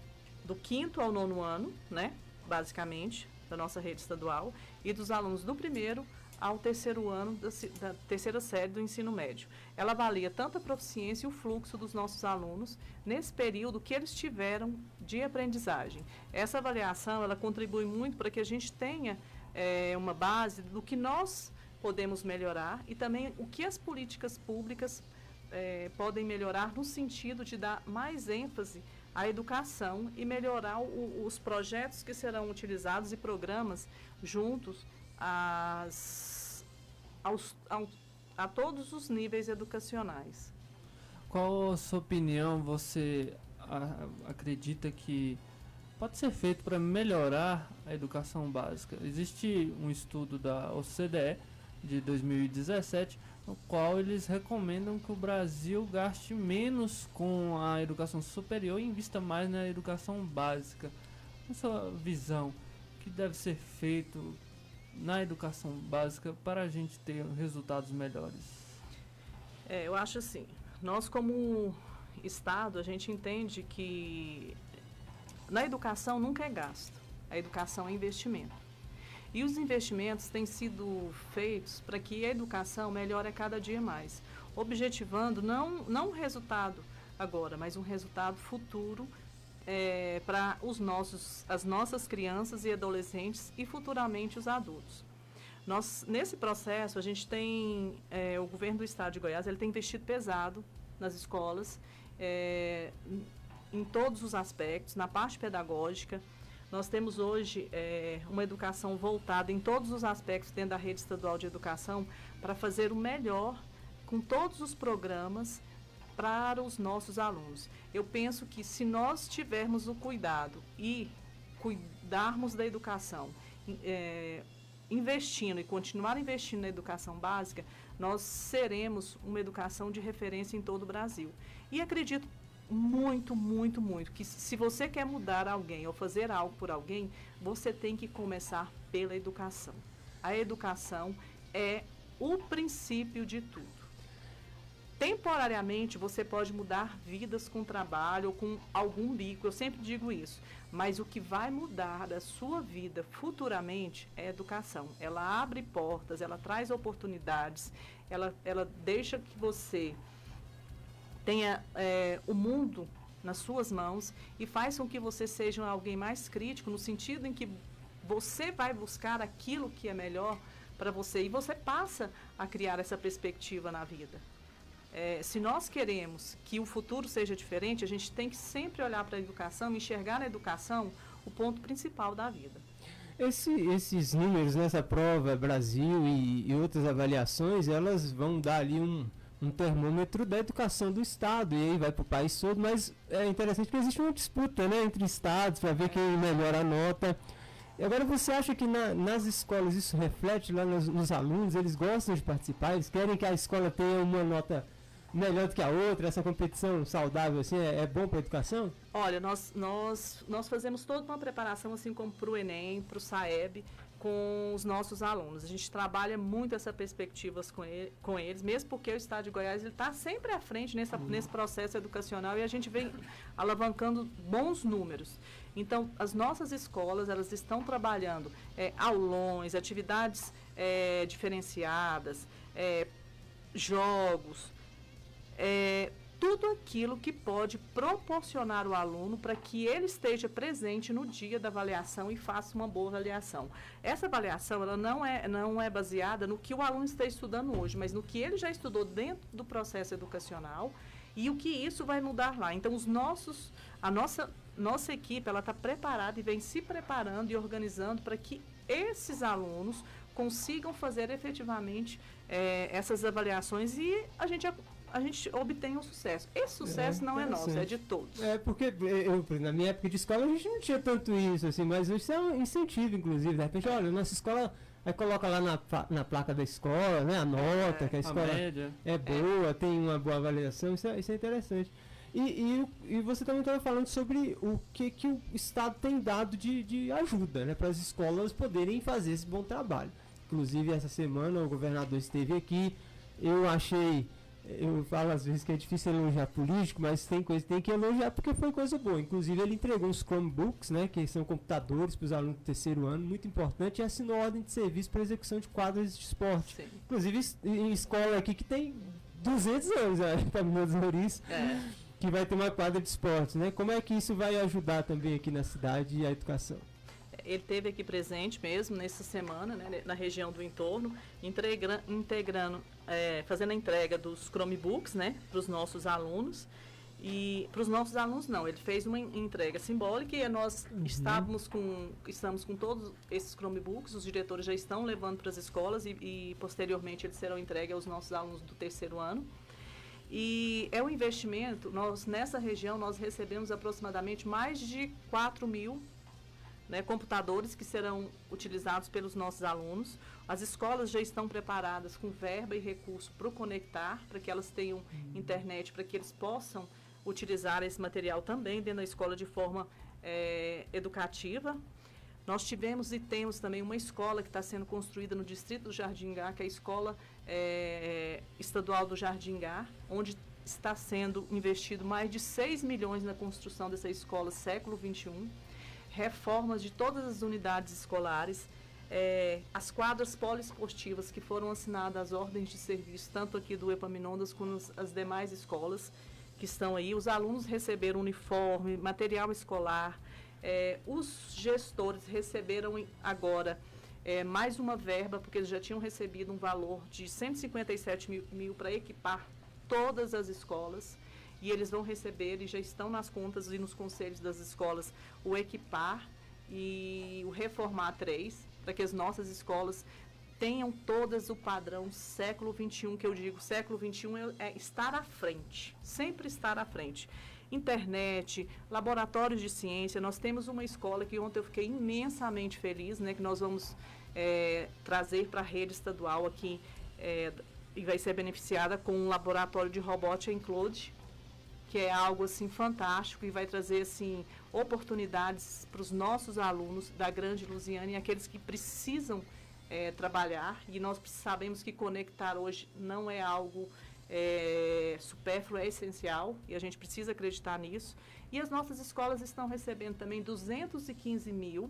do quinto ao nono ano, né, basicamente, da nossa rede estadual, e dos alunos do primeiro ao terceiro ano da, da, terceira série do ensino médio. Ela avalia tanto a proficiência e o fluxo dos nossos alunos nesse período que eles tiveram de aprendizagem. Essa avaliação ela contribui muito para que a gente tenha é, uma base do que nós podemos melhorar e também o que as políticas públicas é, podem melhorar no sentido de dar mais ênfase à educação e melhorar o, os projetos que serão utilizados e programas juntos às, aos, ao, a todos os níveis educacionais. Qual a sua opinião você a, acredita que pode ser feito para melhorar a educação básica? Existe um estudo da OCDE de 2017 no qual eles recomendam que o Brasil gaste menos com a educação superior e invista mais na educação básica. Qual a sua visão? Que deve ser feito? na educação básica para a gente ter resultados melhores? É, eu acho assim, nós como Estado, a gente entende que na educação nunca é gasto, a educação é investimento. E os investimentos têm sido feitos para que a educação melhore a cada dia mais, objetivando não, não um resultado agora, mas um resultado futuro é, para os nossos, as nossas crianças e adolescentes e futuramente os adultos. Nós, nesse processo, a gente tem, é, o governo do estado de Goiás, ele tem investido pesado nas escolas, é, em todos os aspectos, na parte pedagógica. Nós temos hoje é, uma educação voltada em todos os aspectos dentro da rede estadual de educação para fazer o melhor com todos os programas para os nossos alunos. Eu penso que se nós tivermos o cuidado e cuidarmos da educação, é, investindo e continuar investindo na educação básica, nós seremos uma educação de referência em todo o Brasil. E acredito muito, muito, muito que se você quer mudar alguém ou fazer algo por alguém, você tem que começar pela educação. A educação é o princípio de tudo. Temporariamente você pode mudar vidas com trabalho ou com algum bico, eu sempre digo isso. Mas o que vai mudar da sua vida futuramente é a educação. Ela abre portas, ela traz oportunidades, ela, ela deixa que você tenha é, o mundo nas suas mãos e faz com que você seja alguém mais crítico, no sentido em que você vai buscar aquilo que é melhor para você e você passa a criar essa perspectiva na vida é, se nós queremos que o futuro seja diferente, a gente tem que sempre olhar para a educação, enxergar na educação o ponto principal da vida. Esse, esses números nessa prova Brasil e, e, outras avaliações, elas vão dar ali um, um termômetro da educação do Estado e aí vai para o país todo, mas é interessante que existe uma disputa né, entre estados para ver quem melhora a nota. E agora você acha que na, nas escolas isso reflete lá nos, nos alunos, eles gostam de participar, eles querem que a escola tenha uma nota melhor do que a outra, essa competição saudável assim, é, é bom para a educação? Olha, nós, nós, nós fazemos toda uma preparação assim como para o Enem, para o SAEB, com os nossos alunos. A gente trabalha muito essa perspectivas com, ele, com eles, mesmo porque o Estado de Goiás está sempre à frente nessa, uhum. nesse processo educacional e a gente vem alavancando bons números. Então, as nossas escolas, elas estão trabalhando é, aulões, atividades é, diferenciadas, é, jogos, é, tudo aquilo que pode proporcionar o aluno para que ele esteja presente no dia da avaliação e faça uma boa avaliação. Essa avaliação ela não, é, não é baseada no que o aluno está estudando hoje, mas no que ele já estudou dentro do processo educacional e o que isso vai mudar lá. Então, os nossos, a nossa, nossa equipe ela está preparada e vem se preparando e organizando para que esses alunos consigam fazer efetivamente é, essas avaliações e a gente a gente obtém um sucesso. Esse sucesso é, não é nosso, é de todos. É, porque eu, na minha época de escola a gente não tinha tanto isso, assim, mas isso é um incentivo, inclusive. De repente, olha, nossa escola aí coloca lá na, na placa da escola, né? A nota, é, que a escola a é boa, tem uma boa avaliação, isso é, isso é interessante. E, e, e você também estava falando sobre o que, que o Estado tem dado de, de ajuda né, para as escolas poderem fazer esse bom trabalho. Inclusive, essa semana o governador esteve aqui. Eu achei eu falo às vezes que é difícil elogiar político, mas tem coisa que tem que elogiar porque foi coisa boa. Inclusive ele entregou os Chromebooks, né, que são computadores para os alunos do terceiro ano, muito importante, e assinou ordem de serviço para execução de quadras de esporte. Sim. Inclusive em escola aqui que tem 200 anos, para meus Louris, é. que vai ter uma quadra de esporte, né? Como é que isso vai ajudar também aqui na cidade e a educação? Ele teve aqui presente mesmo nessa semana, né, na região do entorno, integra, integrando, é, fazendo a entrega dos Chromebooks, né, para os nossos alunos. E para os nossos alunos não, ele fez uma entrega simbólica e nós uhum. estávamos com, estamos com todos esses Chromebooks, os diretores já estão levando para as escolas e, e posteriormente eles serão entregues aos nossos alunos do terceiro ano. E é um investimento, nós nessa região nós recebemos aproximadamente mais de 4 mil né, computadores que serão utilizados pelos nossos alunos. As escolas já estão preparadas com verba e recurso para o conectar, para que elas tenham uhum. internet, para que eles possam utilizar esse material também dentro da escola de forma é, educativa. Nós tivemos e temos também uma escola que está sendo construída no distrito do Jardingá, que é a Escola é, Estadual do Jardingá, onde está sendo investido mais de 6 milhões na construção dessa escola século 21 reformas de todas as unidades escolares, é, as quadras poliesportivas que foram assinadas as ordens de serviço, tanto aqui do Epaminondas como as, demais escolas que estão aí. Os alunos receberam uniforme, material escolar, é, os gestores receberam agora é, mais uma verba, porque eles já tinham recebido um valor de 157 mil, mil para equipar todas as escolas e eles vão receber e já estão nas contas e nos conselhos das escolas o equipar e o reformar 3, para que as nossas escolas tenham todas o padrão século 21, que eu digo, século 21 é, é estar à frente, sempre estar à frente. Internet, laboratórios de ciência, nós temos uma escola que ontem eu fiquei imensamente feliz, né, que nós vamos é, trazer para a rede estadual aqui é, e vai ser beneficiada com um laboratório de robótica em que é algo assim fantástico e vai trazer assim oportunidades para os nossos alunos da Grande Lusiana e aqueles que precisam é, trabalhar. E nós sabemos que conectar hoje não é algo é, supérfluo, é essencial e a gente precisa acreditar nisso. E as nossas escolas estão recebendo também 215 mil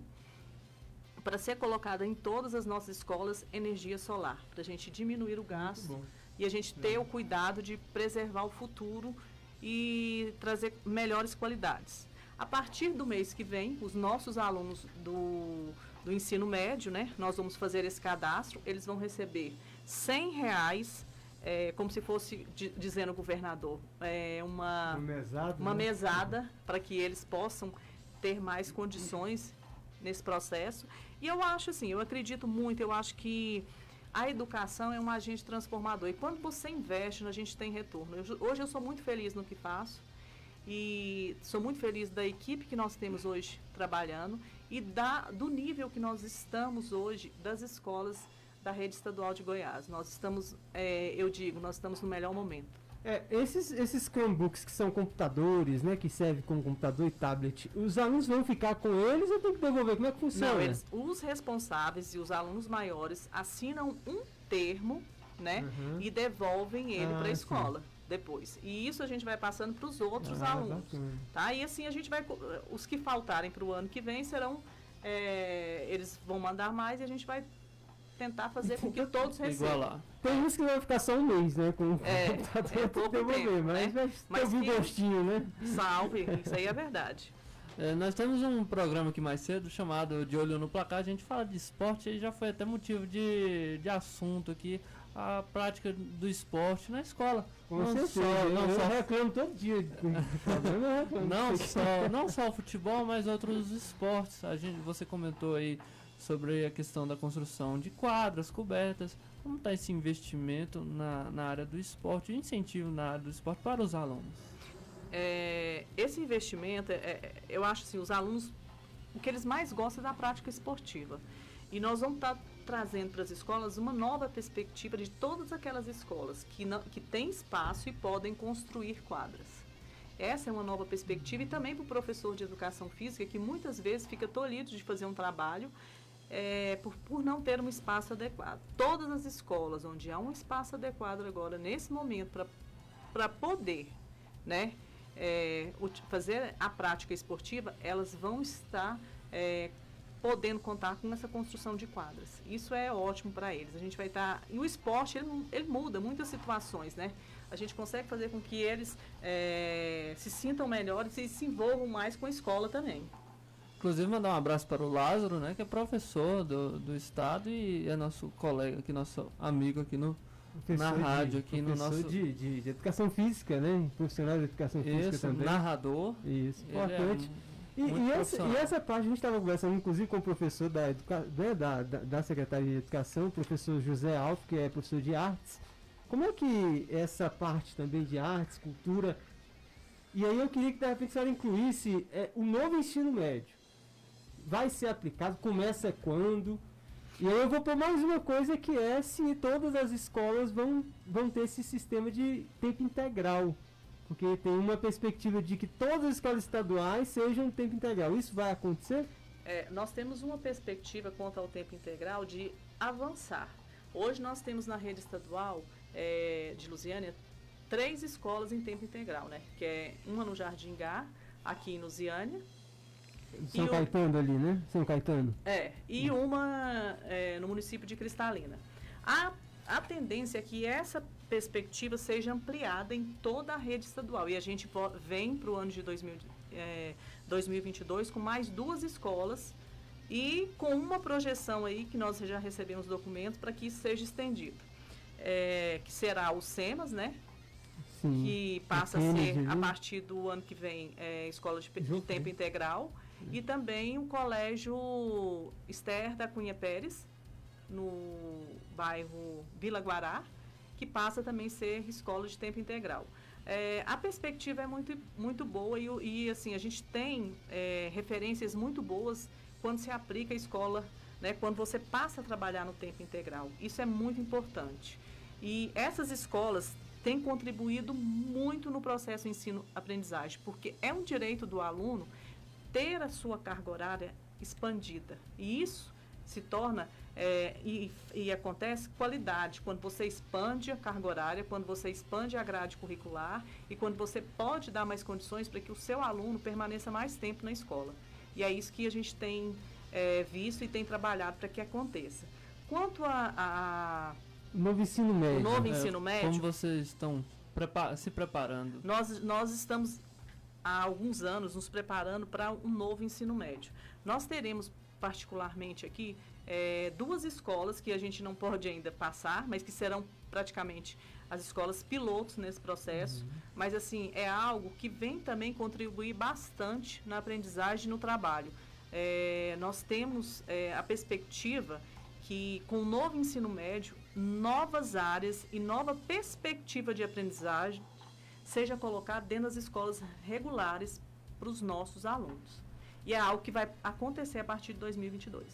para ser colocada em todas as nossas escolas energia solar, para a gente diminuir o gasto e a gente ter o cuidado de preservar o futuro e trazer melhores qualidades. A partir do mês que vem, os nossos alunos do, do ensino médio, né, nós vamos fazer esse cadastro, eles vão receber 100 reais, é, como se fosse dizendo o governador, é, uma, uma mesada, uma né? mesada para que eles possam ter mais condições nesse processo. E eu acho assim, eu acredito muito, eu acho que a educação é um agente transformador. E quando você investe, a gente tem retorno. Eu, hoje eu sou muito feliz no que faço. E sou muito feliz da equipe que nós temos hoje trabalhando e da, do nível que nós estamos hoje das escolas da rede estadual de Goiás. Nós estamos, é, eu digo, nós estamos no melhor momento. É, esses, esses Chromebooks que são computadores, né, que servem como computador e tablet, os alunos vão ficar com eles ou tem que devolver? Como é que funciona? Não, eles, os responsáveis e os alunos maiores assinam um termo, né, Uhum. e devolvem ele Ah, para a sim. escola depois. E isso a gente vai passando para os outros Ah, alunos, bacana. tá? E assim a gente vai, os que faltarem para o ano que vem serão, é, eles vão mandar mais e a gente vai tentar fazer com que todos recebam. Igualar. Tem uns que vão ficar só um mês, né, com o É, computador é pouco devolver, tempo, mas né? vai ter um gostinho, né? Salve, isso aí é verdade. É, nós temos um programa aqui mais cedo chamado De Olho no Placar. A gente fala de esporte e já foi até motivo de, de assunto aqui a prática do esporte na escola. Com não certeza. só, não eu só reclamo todo dia. Não só, não só o futebol, mas outros esportes. A gente, você comentou aí sobre a questão da construção de quadras cobertas. Como está esse investimento na, na área do esporte, incentivo na área do esporte para os alunos? É, esse investimento, é, é, eu acho assim, os alunos, o que eles mais gostam é da prática esportiva. E nós vamos estar trazendo para as escolas uma nova perspectiva de todas aquelas escolas que, não, que têm espaço e podem construir quadras. Essa é uma nova perspectiva e também para o professor de educação física, que muitas vezes fica tolhido de fazer um trabalho é, por, por não ter um espaço adequado. Todas as escolas onde há um espaço adequado agora, nesse momento, para poder né, é, fazer a prática esportiva, elas vão estar é, podendo contar com essa construção de quadras. Isso é ótimo para eles. A gente vai estar. e o esporte, ele, ele muda muitas situações, né? A gente consegue fazer com que eles é, se sintam melhores e se envolvam mais com a escola também. Inclusive mandar um abraço para o Lázaro, né, que é professor do, do estado e é nosso colega aqui, nosso amigo aqui no de- rádio aqui no professor nosso- De, de, de educação física, né? Profissional de educação física isso, também. narrador. Isso, é importante. um- E, e essa, e essa parte a gente estava conversando, inclusive, com o professor da, educa... né, da, da, da Secretaria de Educação, o professor José Alves, que é professor de artes. Como é que essa parte também de artes, cultura. E aí eu queria que de repente a senhora incluísse é, o novo ensino médio. Vai ser aplicado? Começa quando? E aí eu vou pôr mais uma coisa que é se todas as escolas vão, vão ter esse sistema de tempo integral. Porque tem uma perspectiva de que todas as escolas estaduais sejam tempo integral. Isso vai acontecer? É, nós temos uma perspectiva quanto ao tempo integral de avançar. Hoje nós temos na rede estadual é, de Lusiânia três escolas em tempo integral, né? Que é uma no Jardim Gá, aqui em Lusiânia, São o- Caetano ali, né? São Caetano. é, e uma é, no município de Cristalina. A, a tendência é que essa perspectiva seja ampliada em toda a rede estadual. E a gente vem para o ano de 2000, é, 2022 com mais duas escolas e com uma projeção aí que nós já recebemos documentos para que isso seja estendido. É, que será o SEMAS, né? Sim. que passa a ser, a ali. partir do ano que vem, é, escola de, de tempo né? integral. E também o colégio Esther da Cunha Pérez, no bairro Vila Guará, que passa também a ser escola de tempo integral. É, a perspectiva é muito, muito boa e, e, assim, a gente tem é, referências muito boas quando se aplica a escola, né, quando você passa a trabalhar no tempo integral. Isso é muito importante. E essas escolas têm contribuído muito no processo ensino-aprendizagem, porque é um direito do aluno ter a sua carga horária expandida. E isso se torna é, e, e acontece qualidade quando você expande a carga horária, quando você expande a grade curricular e quando você pode dar mais condições para que o seu aluno permaneça mais tempo na escola. E é isso que a gente tem é, visto e tem trabalhado para que aconteça. Quanto a, a Novo ensino médio. novo É, ensino médio, Como vocês estão se preparando? nós, nós estamos há alguns anos nos preparando para um novo ensino médio. Nós teremos, particularmente aqui, eh, duas escolas que a gente não pode ainda passar, mas que serão praticamente as escolas pilotos nesse processo. Mas, assim, é algo que vem também contribuir bastante na aprendizagem e no trabalho. Eh, nós temos eh, a perspectiva que, com o novo ensino médio, novas áreas e nova perspectiva de aprendizagem seja colocado dentro das escolas regulares para os nossos alunos. E é algo que vai acontecer a partir de 2022.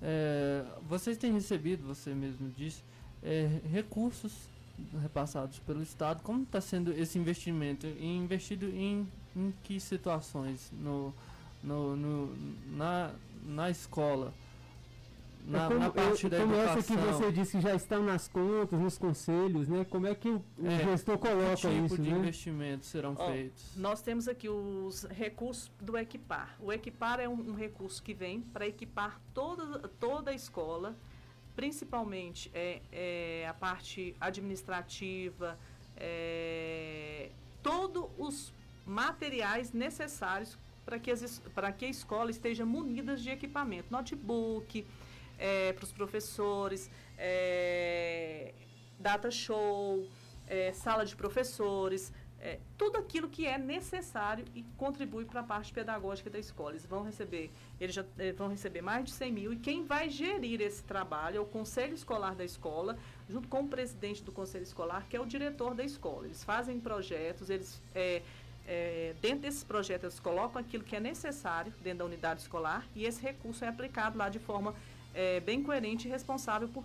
É, vocês têm recebido, você mesmo disse, é, recursos repassados pelo Estado. Como está sendo esse investimento? E investido em, em que situações no, no, no na, na escola? Na, é como, na parte eu, da como educação. essa que você disse que já estão nas contas, nos conselhos, né? Como é que o, é, gestor coloca que tipo isso, de né? investimentos serão oh, feitos? Nós temos aqui os recursos do Equipar. O Equipar é um, um recurso que vem para equipar toda, toda a escola, principalmente é, é a parte administrativa, é, todos os materiais necessários para que, que a escola esteja munida de equipamento, notebook, é, para os professores, é, data show, é, sala de professores, é, tudo aquilo que é necessário e contribui para a parte pedagógica da escola. Eles vão receber, eles já é, vão receber mais de 100 mil e quem vai gerir esse trabalho é o conselho escolar da escola, junto com o presidente do conselho escolar, que é o diretor da escola. Eles fazem projetos, eles é, é, dentro desses projetos eles colocam aquilo que é necessário dentro da unidade escolar e esse recurso é aplicado lá de forma é, bem coerente e responsável por,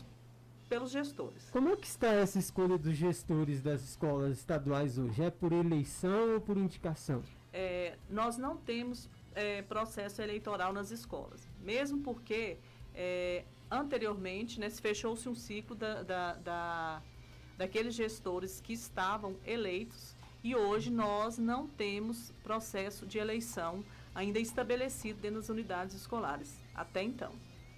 pelos gestores. Como é que está essa escolha dos gestores das escolas estaduais hoje? É por eleição ou por indicação? É, nós não temos é, processo eleitoral nas escolas, mesmo porque é, anteriormente né, fechou-se um ciclo da, da, da, daqueles gestores que estavam eleitos e hoje nós não temos processo de eleição ainda estabelecido dentro das unidades escolares, até então.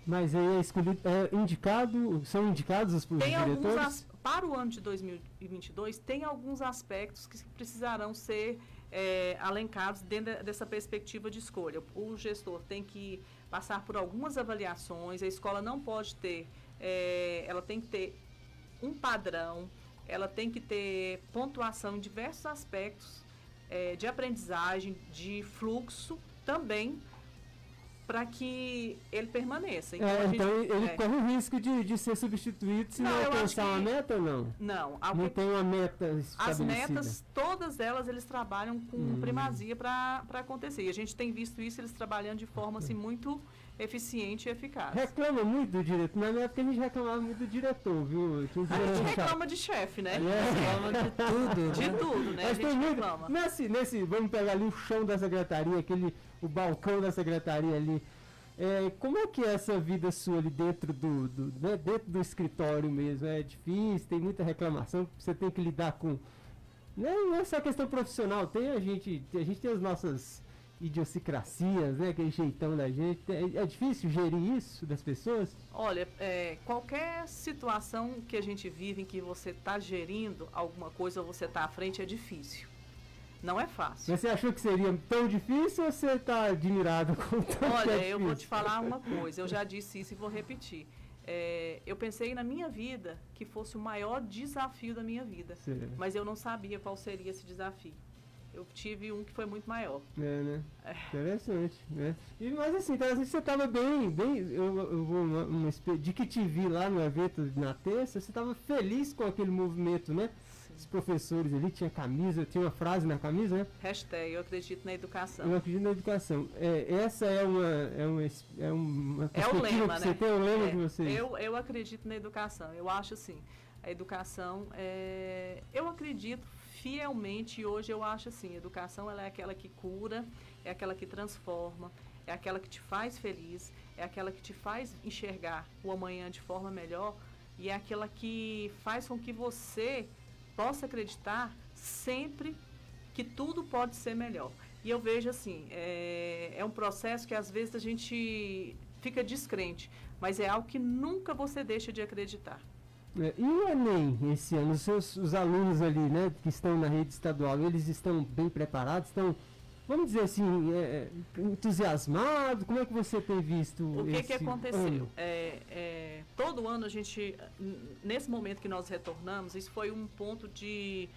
Mas aí é escolhido, é indicado, são indicados os, os tem diretores? Alguns, para o ano de 2022, tem alguns aspectos que precisarão ser é, alencados dentro dessa perspectiva de escolha. O gestor tem que passar por algumas avaliações, a escola não pode ter, é, ela tem que ter um padrão, ela tem que ter pontuação em diversos aspectos é, de aprendizagem, de fluxo também para que ele permaneça. Então, é, gente, então ele é. corre o risco de, de ser substituído se não, não alcançar uma meta ou não? Não. Não tem uma meta As metas, todas elas, eles trabalham com hum. primazia para acontecer. E a gente tem visto isso, eles trabalhando de forma assim, muito eficiente e eficaz. Reclama muito do diretor. Na minha época a gente reclamava muito do diretor, viu? A gente reclama de chefe, né? É. Reclama de tudo. De né? tudo, né? Mas a gente muito, reclama. Nesse, nesse, vamos pegar ali o chão da secretaria, aquele o balcão da secretaria ali. É, como é que é essa vida sua ali dentro do, do né, dentro do escritório mesmo? É difícil, tem muita reclamação, você tem que lidar com. Né, não é só questão profissional, tem a gente, a gente tem as nossas idiosincrasias, né? Aquele jeitão da gente. É, é difícil gerir isso das pessoas? Olha, é, qualquer situação que a gente vive em que você está gerindo alguma coisa ou você está à frente é difícil. Não é fácil. Você achou que seria tão difícil ou você está admirado com tanto Olha, é eu vou te falar uma coisa, eu já disse isso e vou repetir. É, eu pensei na minha vida que fosse o maior desafio da minha vida, Sim. mas eu não sabia qual seria esse desafio. Eu tive um que foi muito maior. É, né? É. Interessante, né? E, mas assim, interessante você estava bem, bem, eu, eu vou uma, uma, de que te vi lá no evento na terça, você estava feliz com aquele movimento, né? Os professores ali, tinha camisa, tinha uma frase na camisa, né? Hashtag, eu acredito na educação. Eu acredito na educação. É, essa é uma, é uma, é uma é o lema, você né? tem, o lema é, de vocês. Eu, eu acredito na educação. Eu acho assim, a educação, é, eu acredito fielmente e hoje eu acho assim, a educação ela é aquela que cura, é aquela que transforma, é aquela que te faz feliz, é aquela que te faz enxergar o amanhã de forma melhor e é aquela que faz com que você possa acreditar sempre que tudo pode ser melhor. E eu vejo assim, é, é um processo que às vezes a gente fica descrente, mas é algo que nunca você deixa de acreditar. É, e o Enem esse ano, os seus os alunos ali, né, que estão na rede estadual, eles estão bem preparados, estão vamos dizer assim, é, é, entusiasmado? Como é que você tem visto O que, que aconteceu? É, é, todo ano a gente, nesse momento que nós retornamos, isso foi um ponto de,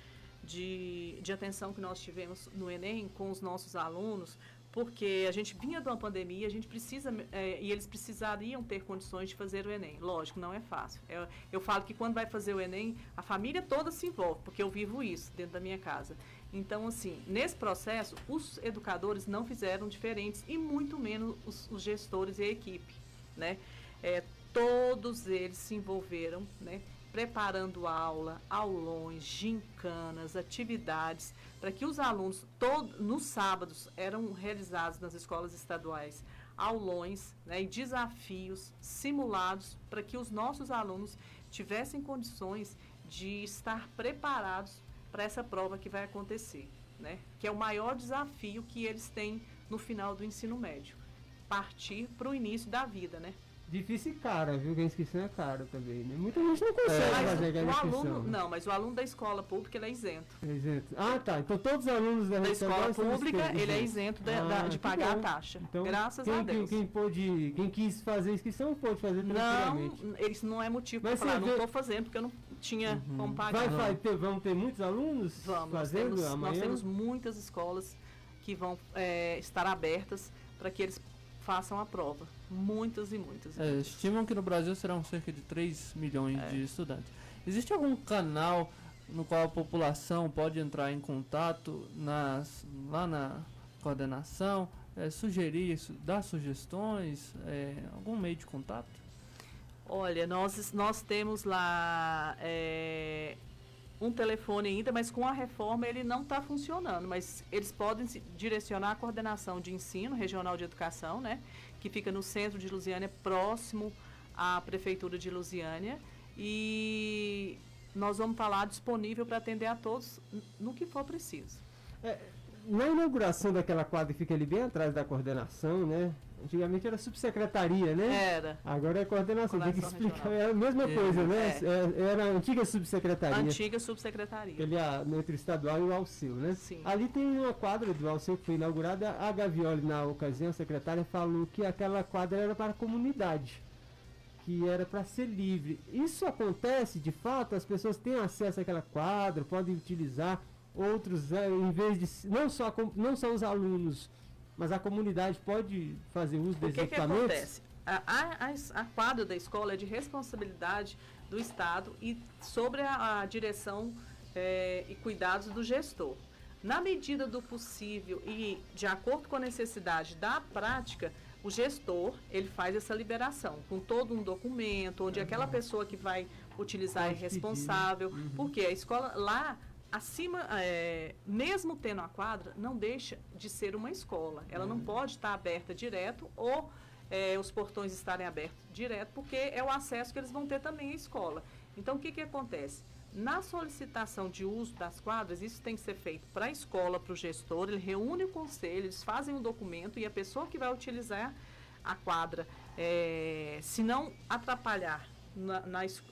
de, de atenção que nós tivemos no Enem com os nossos alunos, porque a gente vinha de uma pandemia, a gente precisa, é, e eles precisariam ter condições de fazer o Enem. Lógico, não é fácil. Eu, eu falo que quando vai fazer o Enem, a família toda se envolve, porque eu vivo isso dentro da minha casa. Então, assim, nesse processo, os educadores não fizeram diferentes e muito menos os, os gestores e a equipe, né? É, todos eles se envolveram, né? preparando aula, aulões, gincanas, atividades, para que os alunos, todo, nos sábados, eram realizados nas escolas estaduais aulões né, e desafios simulados para que os nossos alunos tivessem condições de estar preparados para essa prova que vai acontecer, né? Que é o maior desafio que eles têm no final do ensino médio, partir para o início da vida, né? Difícil e cara, viu? Que a inscrição é cara também, né? Muita gente não consegue Mas fazer aquela o inscrição. aluno, não, mas o aluno da escola pública ele é isento. É isento. Ah, tá. Então todos os alunos da, Da escola pública ele é isento da- da- Ah, de que pagar a bom. taxa. Então, Graças quem, a quem- Deus. Quem, pôde, quem quis fazer inscrição pode fazer Não, tranquilamente. eles não é motivo para falar, você não vê- estou fazendo porque eu não tinha como pagar. Vai, vai ter, vão ter muitos alunos Vamos, nós fazendo temos, amanhã? nós temos muitas escolas que vão é, estar abertas para que eles façam a prova. Muitas e muitas. e É, estimam que no Brasil serão cerca de 3 milhões É. de estudantes. Existe algum canal no qual a população pode entrar em contato nas, lá na coordenação, é, sugerir, su- dar sugestões, é, algum meio de contato? Olha, nós, nós temos lá é, um telefone ainda, mas com a reforma ele não está funcionando. Mas eles podem direcionar à coordenação de ensino regional de educação, né? Que fica no centro de Lusiânia, próximo à prefeitura de Lusiânia. E nós vamos estar lá disponível para atender a todos no que for preciso. Na inauguração daquela quadra que fica ali bem atrás da coordenação, né? Antigamente era subsecretaria, né? Era. Agora é coordenação. Tem que explicar. regional. É a mesma É, coisa, né? é. É, Era a antiga subsecretaria. Antiga subsecretaria. Ali a, entre o estadual e o Alceu, né? Sim. Ali tem uma quadra do Alceu que foi inaugurada. A Gavioli, na ocasião, a secretária, falou que aquela quadra era para a comunidade. Que era para ser livre. Isso acontece de fato? As pessoas têm acesso àquela quadra, podem utilizar. Outros, é, em vez de. Não só, não só os alunos, mas a comunidade pode fazer uso O desses que, que equipamentos? acontece? A, a, a quadra da escola é de responsabilidade do Estado e sobre a, a direção eh, e cuidados do gestor. Na medida do possível e de acordo com a necessidade da prática, o gestor ele faz essa liberação com todo um documento onde aquela pessoa que vai utilizar Pode é pedir, né? responsável, porque a escola lá acima, é, mesmo tendo a quadra, não deixa de ser uma escola. Ela não pode estar aberta direto ou é, os portões estarem abertos direto, porque é o acesso que eles vão ter também à escola. Então, o que, que acontece? Na solicitação de uso das quadras, isso tem que ser feito para a escola, para o gestor, ele reúne o conselho, eles fazem um documento e a pessoa que vai utilizar a quadra, é, se não atrapalhar na-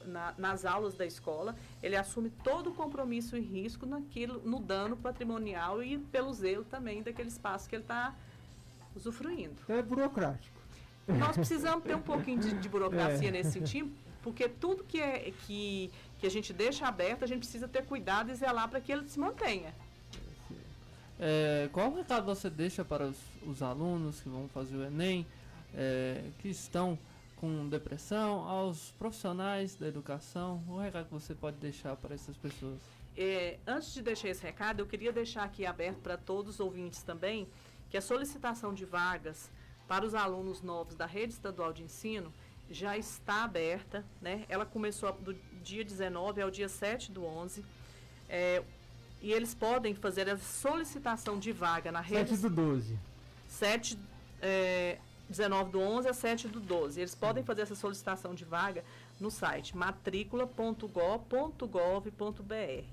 na nas aulas da escola, ele assume todo o compromisso e risco naquilo, no dano patrimonial e pelo zelo também daquele espaço que ele está usufruindo. Então é burocrático. Nós precisamos ter um pouquinho de, de burocracia nesse sentido, porque tudo que, é, que, que a gente deixa aberto, a gente precisa ter cuidado e zelar para que ele se mantenha. É, qual recado você deixa para os, os alunos que vão fazer o Enem, é, que estão com depressão, aos profissionais da educação? O recado que você pode deixar para essas pessoas? É, antes de deixar esse recado, eu queria deixar aqui aberto para todos os ouvintes também que a solicitação de vagas para os alunos novos da rede estadual de ensino já está aberta, né? Ela começou do dia 19 ao dia 7 do 11. É, e eles podem fazer a solicitação de vaga na rede 7 do 12. 7, é, 19 do 11 a 7 do 12. Eles podem fazer essa solicitação de vaga no site matricula.gov.gov.br.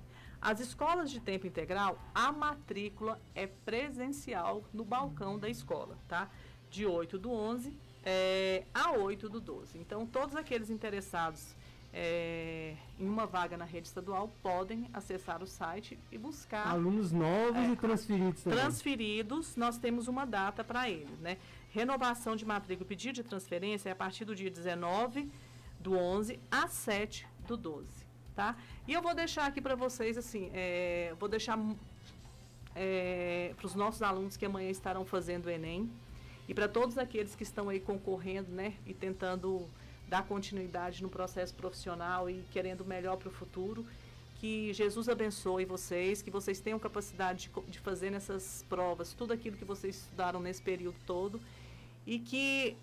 As escolas de tempo integral, a matrícula é presencial no balcão da escola, tá? De 8 do 11 é, a 8 do 12. Então, todos aqueles interessados é, em uma vaga na rede estadual podem acessar o site e buscar Alunos novos É. e transferidos também. transferidos, nós temos uma data para eles, né? Renovação de matrícula, pedido de transferência é a partir do dia 19 do 11 a 7 do 12, tá? E eu vou deixar aqui para vocês, assim, é, vou deixar para os nossos alunos que amanhã estarão fazendo o Enem e para todos aqueles que estão aí concorrendo, né? E tentando dar continuidade no processo profissional e querendo melhor para o futuro. Que Jesus abençoe vocês, que vocês tenham capacidade de, de fazer nessas provas tudo aquilo que vocês estudaram nesse período todo e que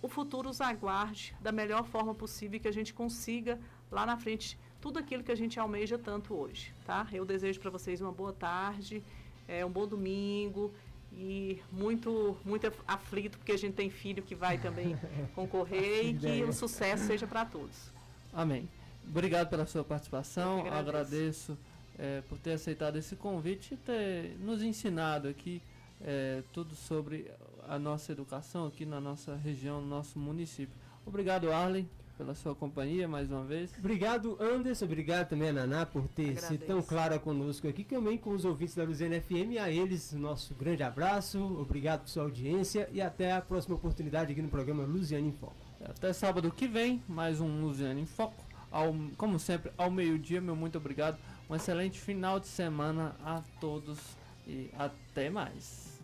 o futuro os aguarde da melhor forma possível e que a gente consiga lá na frente tudo aquilo que a gente almeja tanto hoje, tá? Eu desejo para vocês uma boa tarde, é, um bom domingo e muito muito aflito porque a gente tem filho que vai também concorrer e que o sucesso seja para todos. Amém. Obrigado pela sua participação. agradeço, agradeço é, por ter aceitado esse convite e ter nos ensinado aqui é, tudo sobre a nossa educação aqui na nossa região, no nosso município. Obrigado, Arlen, pela sua companhia mais uma vez. Obrigado, Anderson. Obrigado também a Naná por ter Agradeço. sido tão clara conosco aqui, também com os ouvintes da Luziana FM. A eles, nosso grande abraço. Obrigado por sua audiência e até a próxima oportunidade aqui no programa Luziana em Foco. Até sábado que vem, mais um Luziana em Foco. Ao, como sempre, ao meio-dia, meu muito obrigado. Um excelente final de semana a todos e até mais.